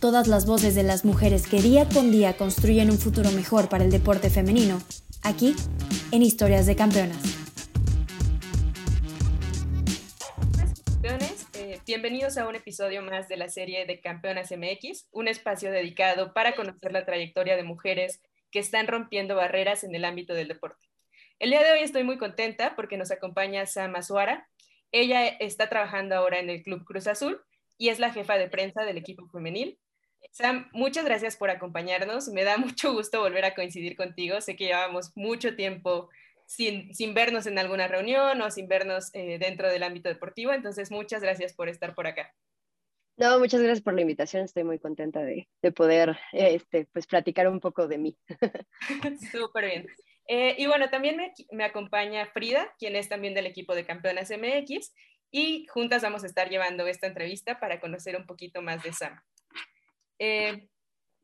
Todas las voces de las mujeres que día con día construyen un futuro mejor para el deporte femenino, aquí, en Historias de Campeonas. Eh, bienvenidos a un episodio más de la serie de Campeonas MX, un espacio dedicado para conocer la trayectoria de mujeres que están rompiendo barreras en el ámbito del deporte. El día de hoy estoy muy contenta porque nos acompaña Sam Azuara. Ella está trabajando ahora en el Club Cruz Azul y es la jefa de prensa del equipo femenil. Sam, muchas gracias por acompañarnos. Me da mucho gusto volver a coincidir contigo. Sé que llevamos mucho tiempo sin, sin vernos en alguna reunión o sin vernos eh, dentro del ámbito deportivo. Entonces, muchas gracias por estar por acá. No, muchas gracias por la invitación. Estoy muy contenta de, de poder este, pues, platicar un poco de mí. Súper bien. Eh, y bueno, también me, me, acompaña Frida, quien es también del equipo de Campeonas MX, y juntas vamos a estar llevando esta entrevista para conocer un poquito más de Sam. Eh,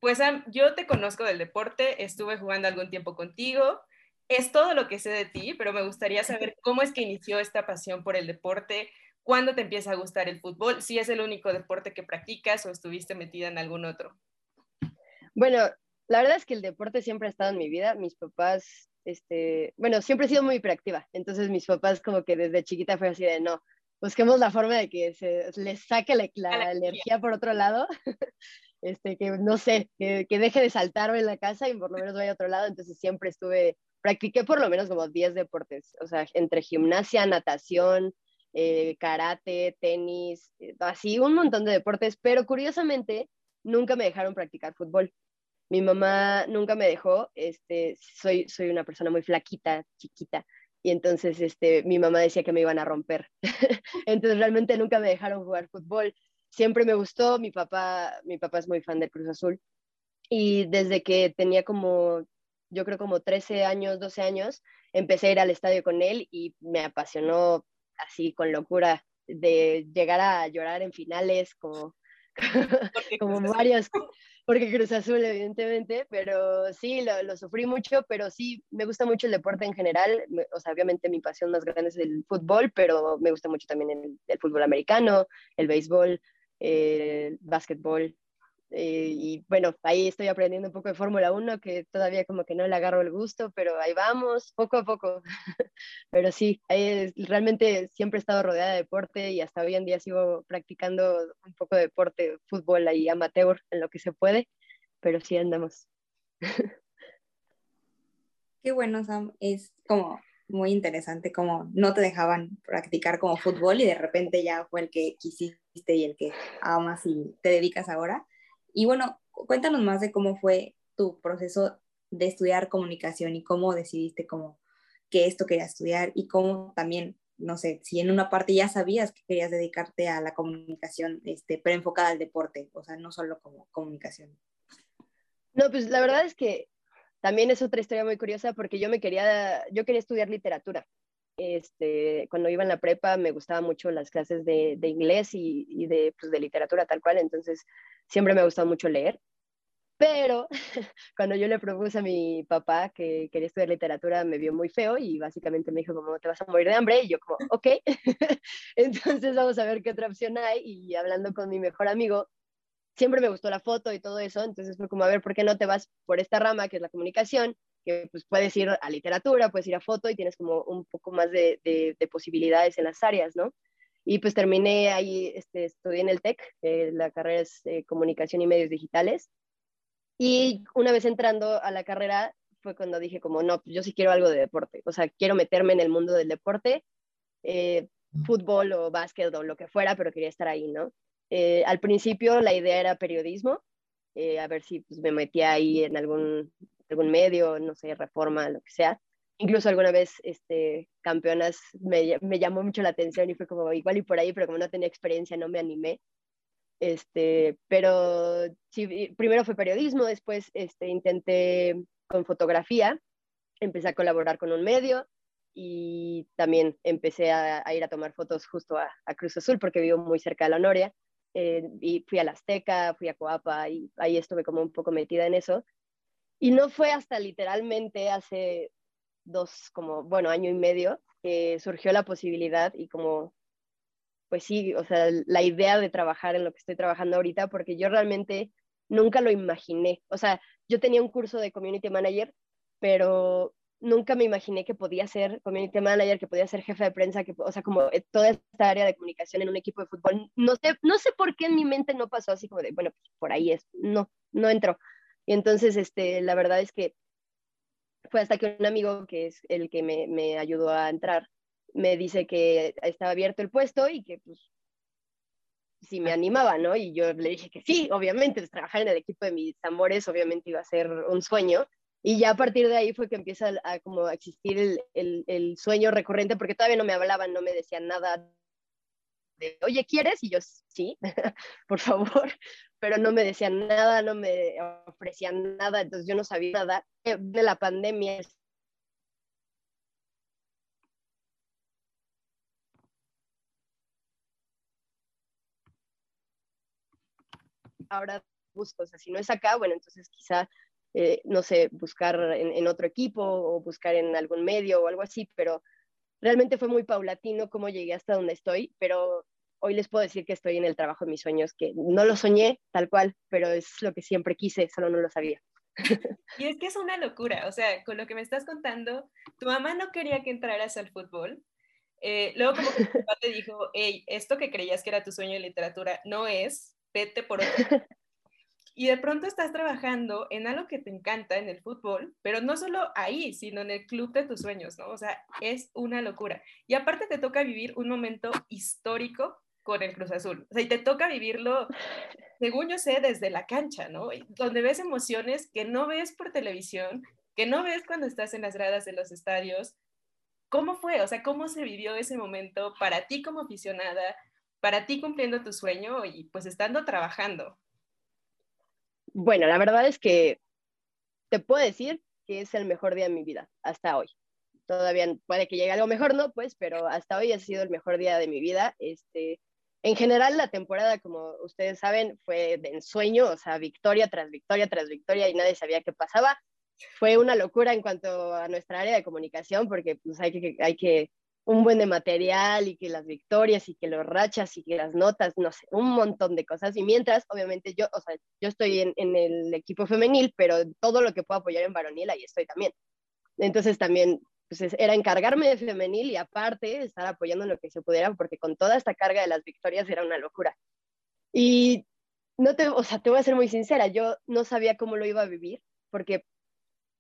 pues yo te conozco del deporte, estuve jugando algún tiempo contigo, es todo lo que sé de ti, pero me gustaría saber cómo es que inició esta pasión por el deporte, cuándo te empieza a gustar el fútbol, si es el único deporte que practicas o estuviste metida en algún otro. Bueno, la verdad es que el deporte siempre ha estado en mi vida. Mis papás, este, bueno, siempre he sido muy hiperactiva. Entonces mis papás como que desde chiquita fue así de no, busquemos la forma de que se les saque la, la, la energía por otro lado. este, que no sé, que, que, deje de saltarme en la casa y por lo menos vaya a otro lado. Entonces siempre estuve, practiqué por lo menos como 10 deportes, o sea, entre gimnasia, natación, eh, karate, tenis, eh, así un montón de deportes, pero curiosamente nunca me dejaron practicar fútbol. Mi mamá nunca me dejó, este, soy, soy una persona muy flaquita, chiquita, y entonces este, mi mamá decía que me iban a romper. entonces realmente nunca me dejaron jugar fútbol siempre me gustó, mi papá, mi papá es muy fan del Cruz Azul y desde que tenía como, yo creo como 13 años, 12 años, empecé a ir al estadio con él y me apasionó así con locura de llegar a llorar en finales como, como varios, porque Cruz Azul evidentemente, pero sí, lo, lo, sufrí mucho, pero sí, me gusta mucho el deporte en general, o sea, obviamente mi pasión más grande es el fútbol, pero me gusta mucho también el, el fútbol americano, el béisbol, básquetbol. Eh, y bueno, ahí estoy aprendiendo un poco de Fórmula 1, que todavía como que no le agarro el gusto, pero ahí vamos, poco a poco. pero sí, ahí realmente siempre he estado rodeada de deporte y hasta hoy en día sigo practicando un poco de deporte, fútbol ahí amateur en lo que se puede, pero sí andamos. Qué bueno, Sam. Es como muy interesante como no te dejaban practicar como fútbol y de repente ya fue el que quisiste y el que amas y te dedicas ahora. Y bueno, cuéntanos más de cómo fue tu proceso de estudiar comunicación y cómo decidiste como que esto querías estudiar y cómo también, no sé, si en una parte ya sabías que querías dedicarte a la comunicación, este, pero enfocada al deporte, o sea, no solo como comunicación. No, pues la verdad es que también es otra historia muy curiosa porque yo me quería, yo quería estudiar literatura. Este, cuando iba en la prepa me gustaban mucho las clases de, de inglés y, y de, pues, de, literatura tal cual, entonces siempre me ha gustado mucho leer. Pero cuando yo le propuse a mi papá que quería estudiar literatura, me vio muy feo y básicamente me dijo como, te vas a morir de hambre. Y yo como, ok, entonces vamos a ver qué otra opción hay. Y hablando con mi mejor amigo, siempre me gustó la foto y todo eso, entonces fue como, a ver, ¿por qué no te vas por esta rama que es la comunicación? Que pues puedes ir a literatura, puedes ir a foto y tienes como un poco más de, de, de posibilidades en las áreas, ¿no? Y pues terminé ahí, este, estudié en el TEC, eh, la carrera es eh, Comunicación y Medios Digitales. Y una vez entrando a la carrera fue cuando dije como, no, pues yo sí quiero algo de deporte, o sea, quiero meterme en el mundo del deporte, eh, fútbol o básquet o lo que fuera, pero quería estar ahí, ¿no? Eh, al principio la idea era periodismo, eh, a ver si pues, me metía ahí en algún, algún medio, no sé, reforma, lo que sea. Incluso alguna vez, este, campeonas me, me, llamó mucho la atención y fue como igual y por ahí, pero como no tenía experiencia no me animé. Este, pero sí, primero fue periodismo, después este, intenté con fotografía, empecé a colaborar con un medio y también empecé a, ir a tomar fotos justo a, Cruz Azul porque vivo muy cerca de la Noria. Eh, y fui a la Azteca, fui a Coapa y ahí estuve como un poco metida en eso. Y no fue hasta literalmente hace dos, como, bueno, año y medio, que surgió la posibilidad y como pues sí, o sea, la idea de trabajar en lo que estoy trabajando ahorita, porque yo realmente nunca lo imaginé. O sea, yo tenía un curso de community manager, pero nunca me imaginé que podía ser community manager, que podía ser jefe de prensa, que, o sea, como eh, toda esta área de comunicación en un equipo de fútbol. No sé, no sé por qué en mi mente no pasó así como de, bueno, pues por ahí es, no, no entró. Y entonces, este, la verdad es que fue hasta que un amigo, que es el que me, me ayudó a entrar, me dice que estaba abierto el puesto y que pues si me animaba, ¿no? Y yo le dije que sí, obviamente, pues, trabajar en el equipo de mis amores obviamente iba a ser un sueño. Y ya a partir de ahí fue que empieza a, como a existir el, el, el, sueño recurrente, porque todavía no me hablaban, no me decían nada de, oye, ¿quieres? Y yo, sí, por favor, pero no me decían nada, no me ofrecían nada, entonces yo no sabía nada. De la pandemia ahora busco, o sea, si no es acá, bueno, entonces quizá, eh, no sé, buscar en, otro equipo o buscar en algún medio o algo así, pero realmente fue muy paulatino cómo llegué hasta donde estoy, pero hoy les puedo decir que estoy en el trabajo de mis sueños, que no lo soñé tal cual, pero es lo que siempre quise, solo no lo sabía. Y es que es una locura, o sea, con lo que me estás contando, tu mamá no quería que entraras al fútbol, eh, luego como que tu papá te dijo, hey, esto que creías que era tu sueño de literatura no es, vete por otro. Y de pronto estás trabajando en algo que te encanta, en el fútbol, pero no solo ahí, sino en el club de tus sueños, ¿no? O sea, es una locura. Y aparte te toca vivir un momento histórico con el Cruz Azul. O sea, y te toca vivirlo, según yo sé, desde la cancha, ¿no? Donde ves emociones que no ves por televisión, que no ves cuando estás en las gradas de los estadios. ¿Cómo fue? O sea, ¿cómo se vivió ese momento para ti como aficionada, para ti cumpliendo tu sueño y pues estando trabajando? Bueno, la verdad es que te puedo decir que es el mejor día de mi vida hasta hoy. Todavía puede que llegue algo mejor, ¿no? Pues, pero hasta hoy ha sido el mejor día de mi vida. Este, en general, la temporada, como ustedes saben, fue de ensueño, o sea, victoria tras victoria tras victoria y nadie sabía qué pasaba. Fue una locura en cuanto a nuestra área de comunicación, porque pues hay que, hay que un buen de material y que las victorias y que los rachas y que las notas, no sé, un montón de cosas. Y mientras, obviamente, yo, o sea, yo estoy en, en el equipo femenil, pero todo lo que puedo apoyar en varonil, ahí estoy también. Entonces también, pues era encargarme de femenil y aparte estar apoyando en lo que se pudiera, porque con toda esta carga de las victorias era una locura. Y no te, o sea, te voy a ser muy sincera, yo no sabía cómo lo iba a vivir, porque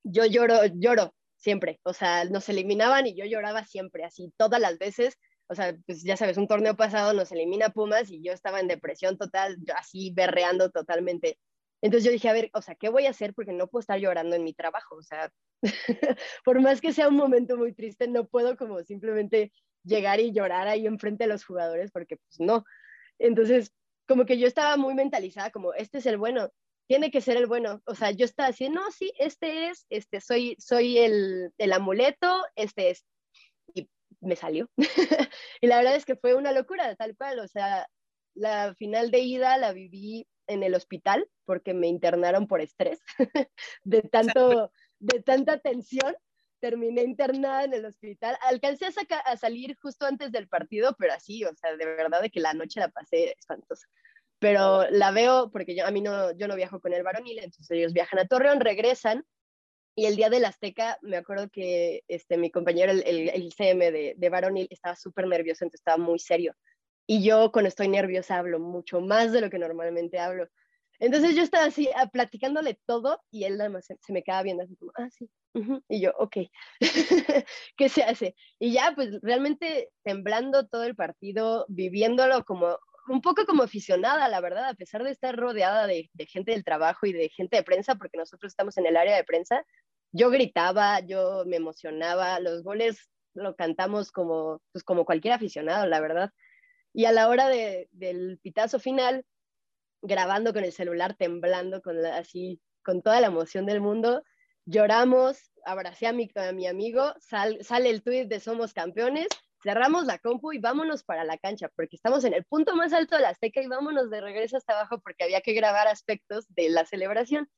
yo lloro, lloro siempre, o sea, nos eliminaban y yo lloraba siempre, así todas las veces, o sea, pues ya sabes, un torneo pasado nos elimina Pumas y yo estaba en depresión total, así berreando totalmente. Entonces yo dije, a ver, o sea, ¿qué voy a hacer? Porque no puedo estar llorando en mi trabajo, o sea, por más que sea un momento muy triste, no puedo como simplemente llegar y llorar ahí enfrente de los jugadores, porque pues no. Entonces, como que yo estaba muy mentalizada, como, este es el bueno, tiene que ser el bueno. O sea, yo estaba así, no, sí, este es, este, soy, soy el, el amuleto, este es. Y me salió. y la verdad es que fue una locura, tal cual. O sea, la final de ida la viví en el hospital porque me internaron por estrés de tanto, de tanta tensión. Terminé internada en el hospital. Alcancé a, a salir justo antes del partido, pero así, o sea, de verdad de que la noche la pasé espantosa pero la veo porque yo, a mí no, yo no viajo con el varonil, entonces ellos viajan a Torreón, regresan, y el día del Azteca, me acuerdo que este, mi compañero, el, el, CM de, de varonil, estaba súper nervioso, entonces estaba muy serio. Y yo cuando estoy nerviosa hablo mucho más de lo que normalmente hablo. Entonces yo estaba así ah, platicándole todo y él nada más se, me quedaba viendo así como, ah, sí. Y yo, ok, ¿qué se hace? Y ya, pues realmente temblando todo el partido, viviéndolo como un poco como aficionada, la verdad, a pesar de estar rodeada de, gente del trabajo y de gente de prensa, porque nosotros estamos en el área de prensa, yo gritaba, yo me emocionaba, los goles lo cantamos como, pues como cualquier aficionado, la verdad. Y a la hora del pitazo final, grabando con el celular, temblando, con así, con toda la emoción del mundo. Lloramos, abracé a mi, a mi amigo, sale el tweet de Somos Campeones, cerramos la compu y vámonos para la cancha, porque estamos en el punto más alto de la Azteca y vámonos de regreso hasta abajo porque había que grabar aspectos de la celebración.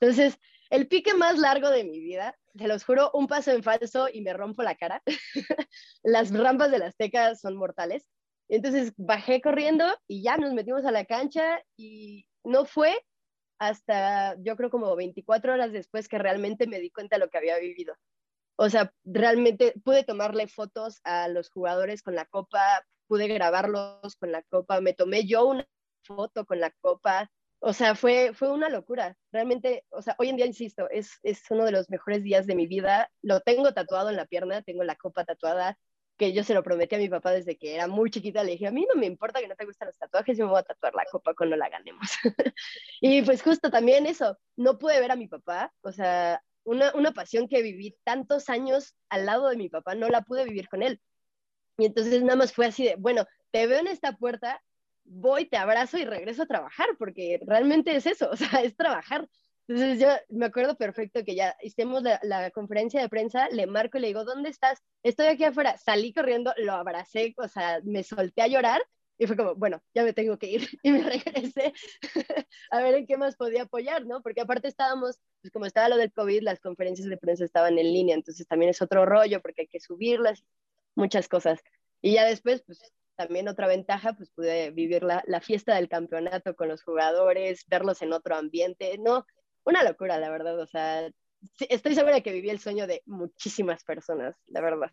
Entonces, el pique más largo de mi vida, te los juro, un paso en falso y me rompo la cara. Las rampas de la Azteca son mortales. Entonces bajé corriendo y ya nos metimos a la cancha y no fue hasta yo creo como 24 horas después que realmente me di cuenta de lo que había vivido. O sea, realmente pude tomarle fotos a los jugadores con la copa, pude grabarlos con la copa, me tomé yo una foto con la copa. O sea, fue, fue una locura. Realmente, o sea, hoy en día, insisto, es, es uno de los mejores días de mi vida. Lo tengo tatuado en la pierna, tengo la copa tatuada, que yo se lo prometí a mi papá desde que era muy chiquita. Le dije, a mí no me importa que no te gustan los tatuajes, yo me voy a tatuar la copa cuando la ganemos. y pues justo también eso, no pude ver a mi papá, o sea, una, una pasión que viví tantos años al lado de mi papá, no la pude vivir con él. Y entonces nada más fue así de, bueno, te veo en esta puerta, voy, te abrazo y regreso a trabajar, porque realmente es eso, o sea, es trabajar. Entonces yo me acuerdo perfecto que ya hicimos la, conferencia de prensa, le marco y le digo, ¿dónde estás? Estoy aquí afuera. Salí corriendo, lo abracé, o sea, me solté a llorar y fue como, bueno, ya me tengo que ir. Y me regresé a ver en qué más podía apoyar, ¿no? Porque aparte estábamos, pues como estaba lo del COVID, las conferencias de prensa estaban en línea, entonces también es otro rollo porque hay que subirlas, muchas cosas. Y ya después, pues también otra ventaja, pues pude vivir la, la fiesta del campeonato con los jugadores, verlos en otro ambiente, ¿no? una locura, la verdad. O sea, estoy segura que viví el sueño de muchísimas personas, la verdad.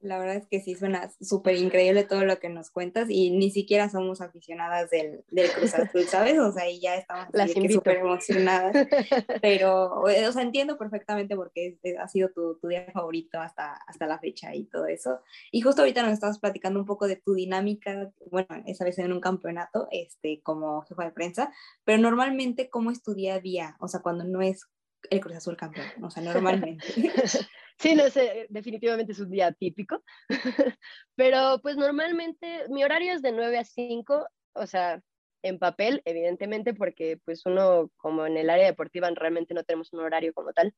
La verdad es que sí suena súper increíble todo lo que nos cuentas y ni siquiera somos aficionadas del, del Cruz Azul, ¿sabes? O sea, y ya estamos súper emocionadas. Pero, o sea, entiendo perfectamente porque ha sido tu, tu, día favorito hasta, hasta la fecha y todo eso. Y justo ahorita nos estabas platicando un poco de tu dinámica, bueno, esa vez en un campeonato, este, como jefa de prensa, pero normalmente, ¿cómo es tu día a día? O sea, cuando no es el Cruz Azul campeón, o sea, normalmente. Sí, no sé, definitivamente es un día típico, pero pues normalmente mi horario es de 9 a 5, o sea, en papel, evidentemente, porque pues uno como en el área deportiva realmente no tenemos un horario como tal,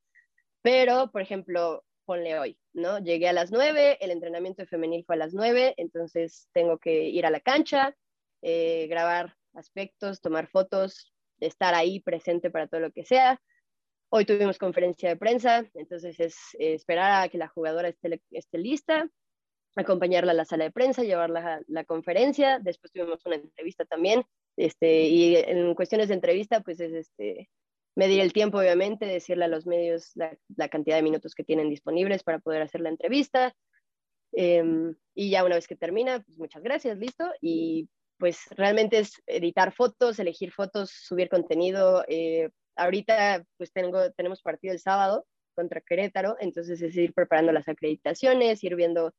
pero por ejemplo, ponle hoy, ¿no? Llegué a las 9, el entrenamiento femenil fue a las 9, entonces tengo que ir a la cancha, eh, grabar aspectos, tomar fotos, estar ahí presente para todo lo que sea. Hoy tuvimos conferencia de prensa, entonces es esperar a que la jugadora esté, esté, lista, acompañarla a la sala de prensa, llevarla a la conferencia. Después tuvimos una entrevista también. Este, y en cuestiones de entrevista, pues es este, medir el tiempo, obviamente, decirle a los medios la, cantidad de minutos que tienen disponibles para poder hacer la entrevista. Em, y ya una vez que termina, pues muchas gracias, listo. Y pues realmente es editar fotos, elegir fotos, subir contenido, eh, ahorita pues tengo, tenemos partido el sábado contra Querétaro, entonces es ir preparando las acreditaciones, ir viendo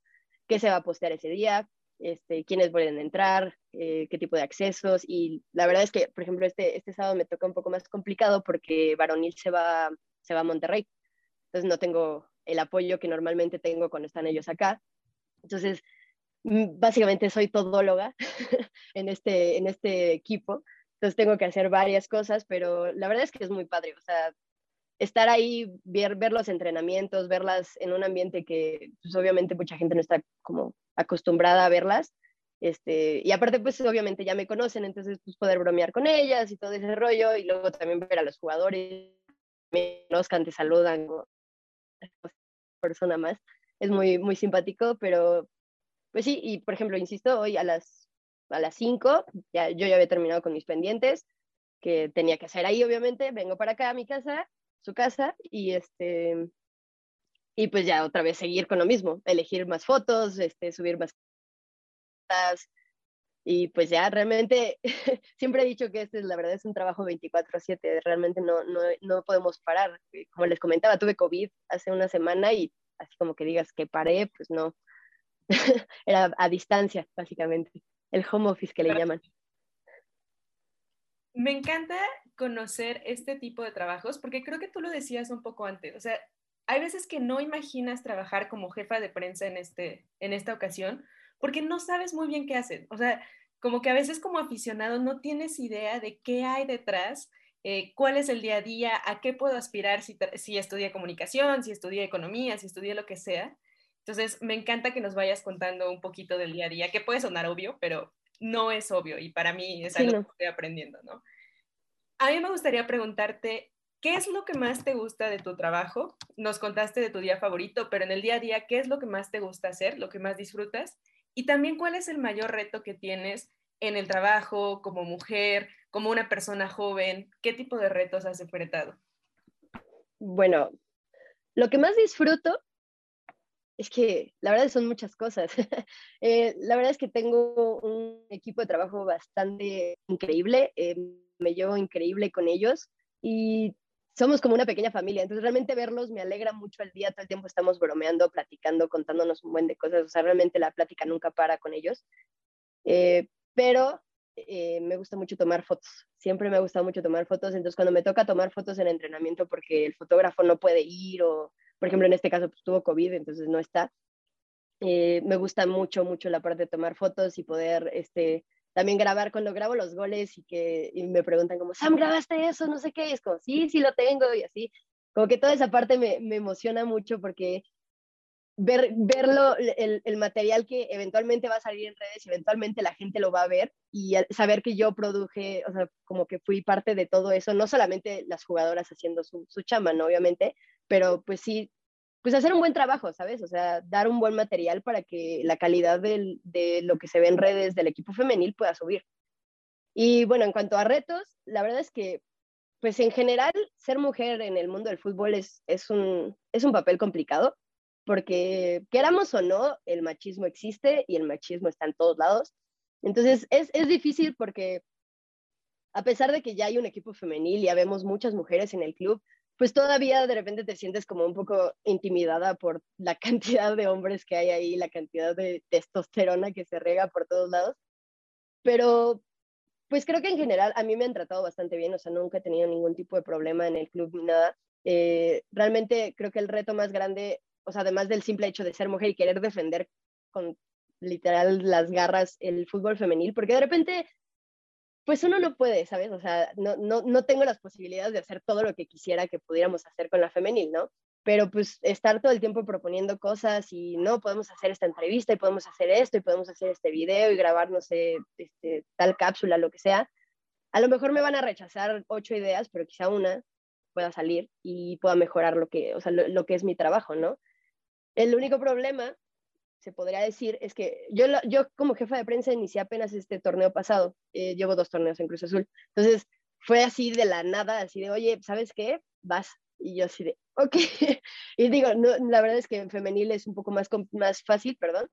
qué se va a postear ese día, este, quiénes pueden entrar, eh, qué tipo de accesos. Y la verdad es que, por ejemplo, este, este sábado me toca un poco más complicado porque Varonil se va, se va a Monterrey. Entonces no tengo el apoyo que normalmente tengo cuando están ellos acá. Entonces, mm, básicamente soy todóloga en, este, en este equipo. Entonces tengo que hacer varias cosas, pero la verdad es que es muy padre, o sea, estar ahí, ver, ver los entrenamientos, verlas en un ambiente que pues, obviamente mucha gente no está como acostumbrada a verlas. Este, y aparte, pues obviamente ya me conocen, entonces pues poder bromear con ellas y todo ese rollo, y luego también ver a los jugadores, me conozcan, te saludan, persona más, es muy, muy simpático, pero pues sí, y por ejemplo, insisto, hoy a las a las 5, ya, yo ya había terminado con mis pendientes, que tenía que hacer ahí, obviamente, vengo para acá a mi casa, su casa, y este, y pues ya otra vez seguir con lo mismo, elegir más fotos, este, subir más y pues ya realmente siempre he dicho que este es la verdad es un trabajo 24/7, realmente no, no, no podemos parar. Como les comentaba, tuve COVID hace una semana y así como que digas que paré, pues no, era a distancia básicamente el home office que le llaman. Me encanta conocer este tipo de trabajos porque creo que tú lo decías un poco antes, o sea, hay veces que no imaginas trabajar como jefa de prensa en, este, en esta ocasión porque no sabes muy bien qué hacen. O sea, como que a veces como aficionado no tienes idea de qué hay detrás, eh, cuál es el día a día, a qué puedo aspirar si, si estudié comunicación, si estudié economía, si estudié lo que sea. Entonces, me encanta que nos vayas contando un poquito del día a día, que puede sonar obvio, pero no es obvio y para mí es algo que estoy aprendiendo, ¿no? A mí me gustaría preguntarte, ¿qué es lo que más te gusta de tu trabajo? Nos contaste de tu día favorito, pero en el día a día, ¿qué es lo que más te gusta hacer, lo que más disfrutas? Y también, ¿cuál es el mayor reto que tienes en el trabajo, como mujer, como una persona joven? ¿Qué tipo de retos has enfrentado? Bueno, lo que más disfruto es que la verdad son muchas cosas. Eh, la verdad es que tengo un equipo de trabajo bastante increíble, eh, me llevo increíble con ellos y somos como una pequeña familia, entonces realmente verlos me alegra mucho el día, todo el tiempo estamos bromeando, platicando, contándonos un buen de cosas, o sea, realmente la plática nunca para con ellos, eh, pero me gusta mucho tomar fotos, siempre me ha gustado mucho tomar fotos, entonces cuando me toca tomar fotos en entrenamiento porque el fotógrafo no puede ir o por ejemplo, en este caso pues, tuvo COVID, entonces no está. Eh, me gusta mucho, mucho la parte de tomar fotos y poder este, también grabar cuando grabo los goles y que me preguntan como, Sam, ¿grabaste eso? No sé qué, y es como, sí, sí lo tengo y así. Como que toda esa parte me, me emociona mucho porque ver, verlo, el, el, material que eventualmente va a salir en redes, eventualmente la gente lo va a ver y saber que yo produje, o sea, como que fui parte de todo eso, no solamente las jugadoras haciendo su, su chamba, ¿no? Obviamente, pero pues sí, pues hacer un buen trabajo, ¿sabes? O sea, dar un buen material para que la calidad de lo que se ve en redes del equipo femenil pueda subir. Y bueno, en cuanto a retos, la verdad es que, pues en general, ser mujer en el mundo del fútbol es, es, un, es un papel complicado, porque queramos o no, el machismo existe y el machismo está en todos lados. Entonces, es, es difícil porque a pesar de que ya hay un equipo femenil y ya vemos muchas mujeres en el club, pues todavía de repente te sientes como un poco intimidada por la cantidad de hombres que hay ahí, la cantidad de testosterona que se rega por todos lados. Pero pues creo que en general a mí me han tratado bastante bien, o sea, nunca he tenido ningún tipo de problema en el club ni nada. Eh, realmente creo que el reto más grande, o sea, además del simple hecho de ser mujer y querer defender con literal las garras el fútbol femenil, porque de repente pues uno no puede, ¿sabes? O sea, no, no, no tengo las posibilidades de hacer todo lo que quisiera que pudiéramos hacer con la femenil, ¿no? Pero pues estar todo el tiempo proponiendo cosas y no, podemos hacer esta entrevista y podemos hacer esto y podemos hacer este video y grabar, no sé, este, tal cápsula, lo que sea. A lo mejor me van a rechazar ocho ideas, pero quizá una pueda salir y pueda mejorar lo que, o sea, lo que es mi trabajo, ¿no? El único problema se podría decir, es que yo, yo como jefa de prensa inicié apenas este torneo pasado, eh, llevo dos torneos en Cruz Azul, entonces fue así de la nada, así de, oye, ¿sabes qué? Vas. Y yo así de, ok. y digo, no, la verdad es que en femenil es un poco más, más fácil, perdón,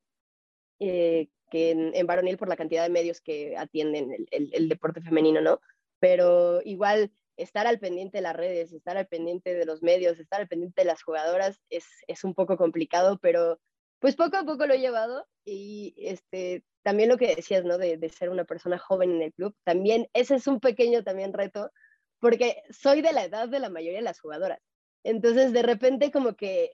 eh, que en, varonil por la cantidad de medios que atienden el, el, el deporte femenino, ¿no? Pero igual estar al pendiente de las redes, estar al pendiente de los medios, estar al pendiente de las jugadoras es, es un poco complicado, pero pues poco a poco lo he llevado y este, también lo que decías, ¿no? De, de, ser una persona joven en el club, también ese es un pequeño también reto, porque soy de la edad de la mayoría de las jugadoras. Entonces, de repente como que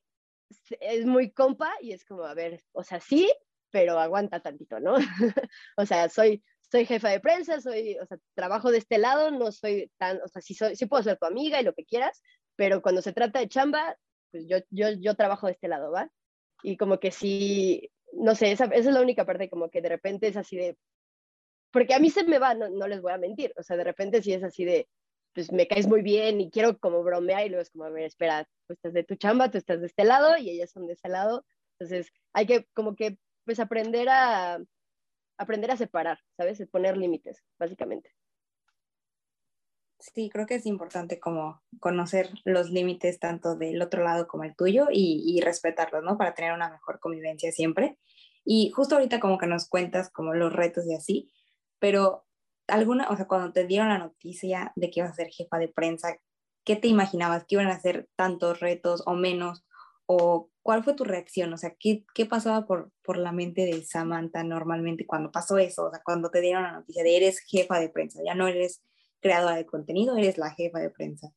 es muy compa y es como, a ver, o sea, sí, pero aguanta tantito, ¿no? o sea, soy, soy jefa de prensa, soy, o sea, trabajo de este lado, no soy tan, o sea, sí, soy, sí puedo ser tu amiga y lo que quieras, pero cuando se trata de chamba, pues yo, yo, yo trabajo de este lado, ¿va? Y como que sí, no sé, esa, esa, es la única parte como que de repente es así de, porque a mí se me va, no, no, les voy a mentir, o sea, de repente sí es así de, pues me caes muy bien y quiero como bromear y luego es como, a ver, espera, tú estás de tu chamba, tú estás de este lado y ellas son de ese lado, entonces hay que como que pues aprender a, aprender a separar, ¿sabes? Poner límites, básicamente. Sí, creo que es importante como conocer los límites tanto del otro lado como el tuyo y, y, respetarlos, ¿no? Para tener una mejor convivencia siempre. Y justo ahorita como que nos cuentas como los retos y así, pero alguna, o sea, cuando te dieron la noticia de que ibas a ser jefa de prensa, ¿qué te imaginabas? ¿Que iban a ser tantos retos o menos? ¿O cuál fue tu reacción? O sea, ¿qué, qué pasaba por, por la mente de Samantha normalmente cuando pasó eso? O sea, cuando te dieron la noticia de eres jefa de prensa, ya no eres creadora de contenido, eres la jefa de prensa?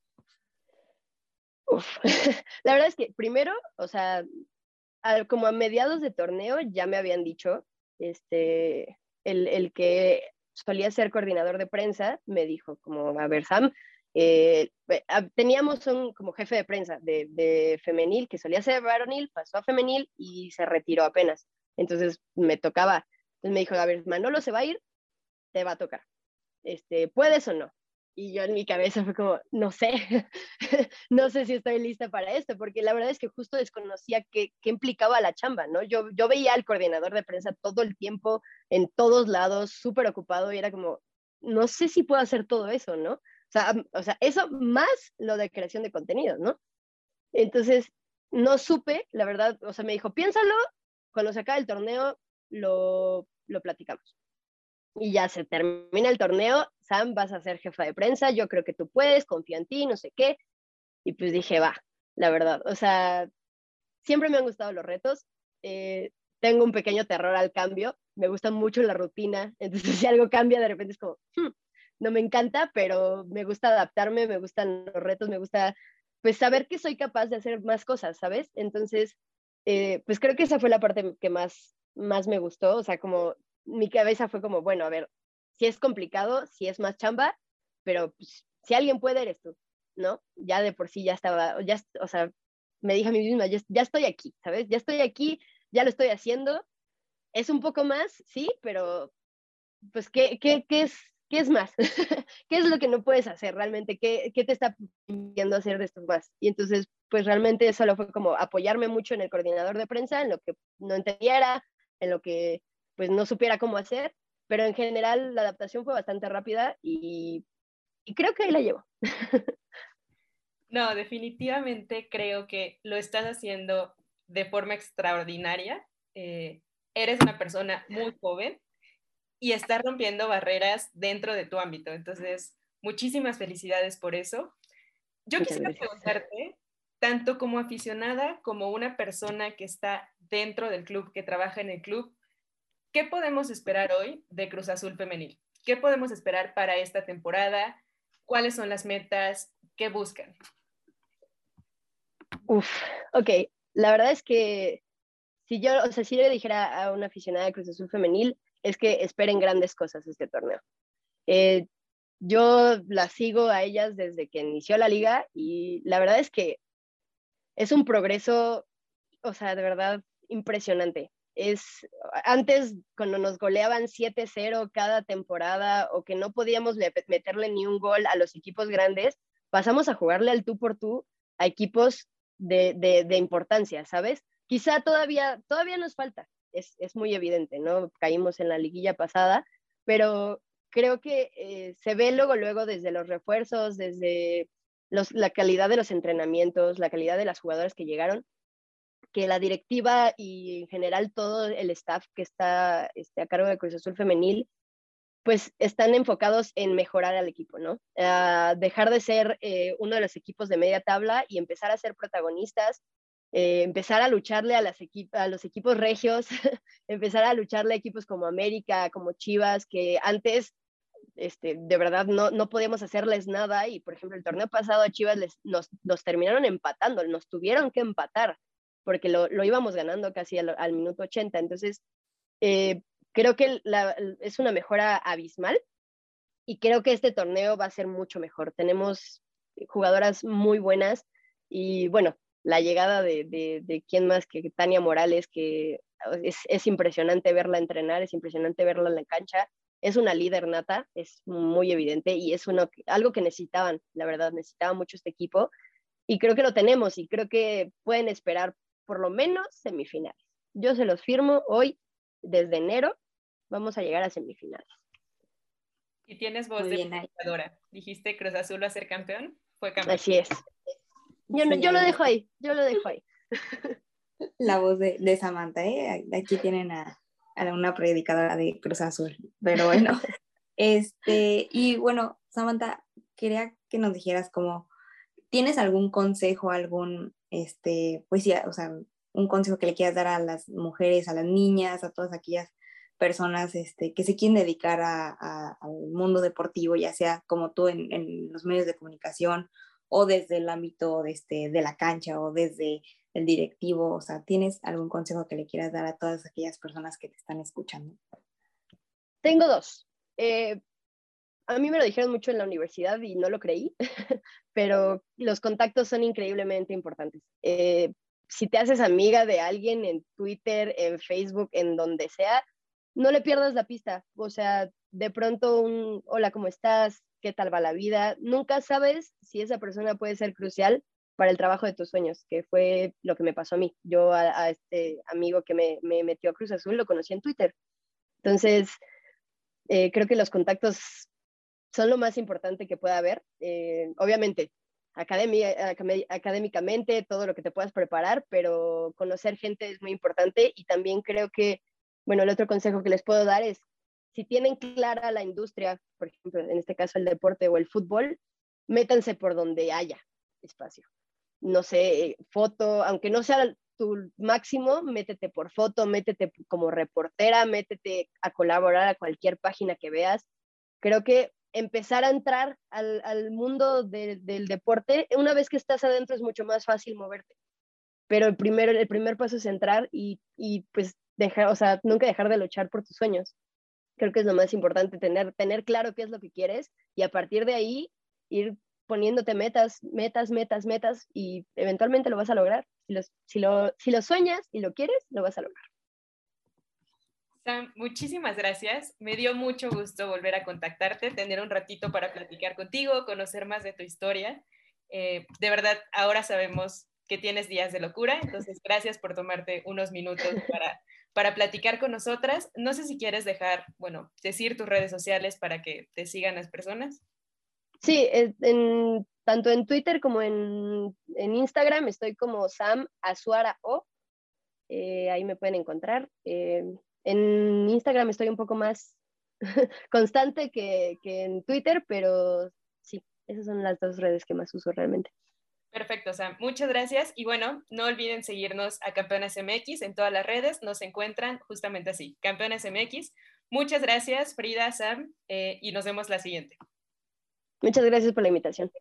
La verdad es que primero, o sea, como a mediados de torneo ya me habían dicho, este, el, el que solía ser coordinador de prensa, me dijo como, a ver, Sam, eh, teníamos un como jefe de prensa de, de, femenil que solía ser varonil, pasó a femenil y se retiró apenas. Entonces me tocaba. Entonces me dijo, a ver, Manolo se va a ir, te va a tocar. Este, ¿Puedes o no? Y yo en mi cabeza fue como, no sé, no sé si estoy lista para esto, porque la verdad es que justo desconocía qué, qué implicaba la chamba, ¿no? Yo, veía al coordinador de prensa todo el tiempo, en todos lados, súper ocupado, y era como, no sé si puedo hacer todo eso, ¿no? O sea, o sea, eso más lo de creación de contenido, ¿no? Entonces, no supe, la verdad, o sea, me dijo, piénsalo, cuando se acabe el torneo, lo, lo platicamos y ya se termina el torneo, Sam, vas a ser jefa de prensa, yo creo que tú puedes, confío en ti, no sé qué. Y pues dije, va, la verdad, o sea, siempre me han gustado los retos, eh, tengo un pequeño terror al cambio, me gusta mucho la rutina, entonces si algo cambia de repente es como, hmm, no me encanta, pero me gusta adaptarme, me gustan los retos, me gusta pues saber que soy capaz de hacer más cosas, ¿sabes? Entonces, eh, pues creo que esa fue la parte que más, más me gustó, o sea, como mi cabeza fue como, bueno, a ver, si es complicado, si es más chamba, pero pues, si alguien puede, eres tú, ¿no? Ya de por sí ya estaba, ya, o sea, me dije a mí misma, ya, ya estoy aquí, ¿sabes? Ya estoy aquí, ya lo estoy haciendo. Es un poco más, sí, pero pues, ¿qué, qué, qué es, qué es más? ¿Qué es lo que no puedes hacer realmente? ¿Qué, qué te está pidiendo hacer de esto más? Y entonces, pues realmente solo fue como apoyarme mucho en el coordinador de prensa, en lo que no entendiera, en lo que pues no supiera cómo hacer, pero en general la adaptación fue bastante rápida y, creo que ahí la llevo. No, definitivamente creo que lo estás haciendo de forma extraordinaria. Eh, eres una persona muy joven y estás rompiendo barreras dentro de tu ámbito. Entonces, muchísimas felicidades por eso. Yo quisiera preguntarte, tanto como aficionada como una persona que está dentro del club, que trabaja en el club, ¿Qué podemos esperar hoy de Cruz Azul Femenil? ¿Qué podemos esperar para esta temporada? ¿Cuáles son las metas? ¿Qué buscan? Uf, ok. La verdad es que si yo, o sea, si le dijera a una aficionada de Cruz Azul Femenil, es que esperen grandes cosas este torneo. Eh, yo la sigo a ellas desde que inició la liga y la verdad es que es un progreso, o sea, de verdad impresionante es antes cuando nos goleaban 7-0 cada temporada o que no podíamos meterle ni un gol a los equipos grandes, pasamos a jugarle al tú por tú a equipos de, de, importancia, ¿sabes? Quizá todavía, todavía nos falta, es, es, muy evidente, ¿no? Caímos en la liguilla pasada, pero creo que eh, se ve luego, luego desde los refuerzos, desde los, la calidad de los entrenamientos, la calidad de las jugadoras que llegaron, que la directiva y en general todo el staff que está este, a cargo de Cruz Azul Femenil, pues están enfocados en mejorar al equipo, ¿no? dejar de ser eh, uno de los equipos de media tabla y empezar a ser protagonistas, eh, empezar a lucharle a, los equipos regios, empezar a lucharle a equipos como América, como Chivas, que antes este, de verdad no, no podíamos hacerles nada y por ejemplo el torneo pasado a Chivas les, nos, nos terminaron empatando, nos tuvieron que empatar porque lo, lo íbamos ganando casi al, al minuto 80. Entonces, eh, creo que la, es una mejora abismal y creo que este torneo va a ser mucho mejor. Tenemos jugadoras muy buenas y bueno, la llegada de, de, de quién más que Tania Morales, que es, es, impresionante verla entrenar, es impresionante verla en la cancha. Es una líder nata, es muy evidente y es uno, algo que necesitaban, la verdad, necesitaba mucho este equipo y creo que lo tenemos y creo que pueden esperar por lo menos semifinales. Yo se los firmo hoy, desde enero, vamos a llegar a semifinales. Y tienes voz de jugadora. Dijiste Cruz Azul va a ser campeón, fue campeón. Así es. Yo, yo lo dejo ahí, yo lo dejo ahí. La voz de, de Samantha, ¿eh? Aquí tienen a, a, una predicadora de Cruz Azul. Pero bueno, este, y bueno, Samantha, quería que nos dijeras como, ¿tienes algún consejo, algún este, pues o sea, un consejo que le quieras dar a las mujeres, a las niñas, a todas aquellas personas este, que se quieren dedicar a, al mundo deportivo, ya sea como tú en, los medios de comunicación o desde el ámbito de, este, de la cancha o desde el directivo, o sea, ¿tienes algún consejo que le quieras dar a todas aquellas personas que te están escuchando? Tengo dos. Eh, a mí me lo dijeron mucho en la universidad y no lo creí, pero los contactos son increíblemente importantes. Eh, si te haces amiga de alguien en Twitter, en Facebook, en donde sea, no le pierdas la pista. O sea, de pronto un hola, ¿cómo estás? ¿Qué tal va la vida? Nunca sabes si esa persona puede ser crucial para el trabajo de tus sueños, que fue lo que me pasó a mí. Yo a, este amigo que me, me, metió a Cruz Azul lo conocí en Twitter. Entonces, eh, creo que los contactos son lo más importante que pueda haber. Eh, obviamente, académicamente, todo lo que te puedas preparar, pero conocer gente es muy importante y también creo que, bueno, el otro consejo que les puedo dar es, si tienen clara la industria, por ejemplo, en este caso el deporte o el fútbol, métanse por donde haya espacio. No sé, foto, aunque no sea tu máximo, métete por foto, métete como reportera, métete a colaborar a cualquier página que veas. Creo que empezar a entrar al, mundo del deporte, una vez que estás adentro es mucho más fácil moverte. Pero el primer, el primer paso es entrar y, pues dejar, o sea, nunca dejar de luchar por tus sueños. Creo que es lo más importante, tener, tener claro qué es lo que quieres y a partir de ahí ir poniéndote metas, metas, metas, metas y eventualmente lo vas a lograr. Si, si, lo, si lo sueñas y lo quieres, lo vas a lograr. Muchísimas gracias. Me dio mucho gusto volver a contactarte, tener un ratito para platicar contigo, conocer más de tu historia. Eh, de verdad, ahora sabemos que tienes días de locura, entonces gracias por tomarte unos minutos para, para platicar con nosotras. No sé si quieres dejar, bueno, decir tus redes sociales para que te sigan las personas. Sí, en, tanto en Twitter como en, en Instagram estoy como Sam Azuara O. Eh, ahí me pueden encontrar. Eh, en Instagram estoy un poco más constante que, en Twitter, pero sí, esas son las dos redes que más uso realmente. Perfecto, Sam. Muchas gracias. Y bueno, no olviden seguirnos a Campeonas MX en todas las redes. Nos encuentran justamente así, Campeonas MX. Muchas gracias, Frida, Sam, eh, y nos vemos la siguiente. Muchas gracias por la invitación.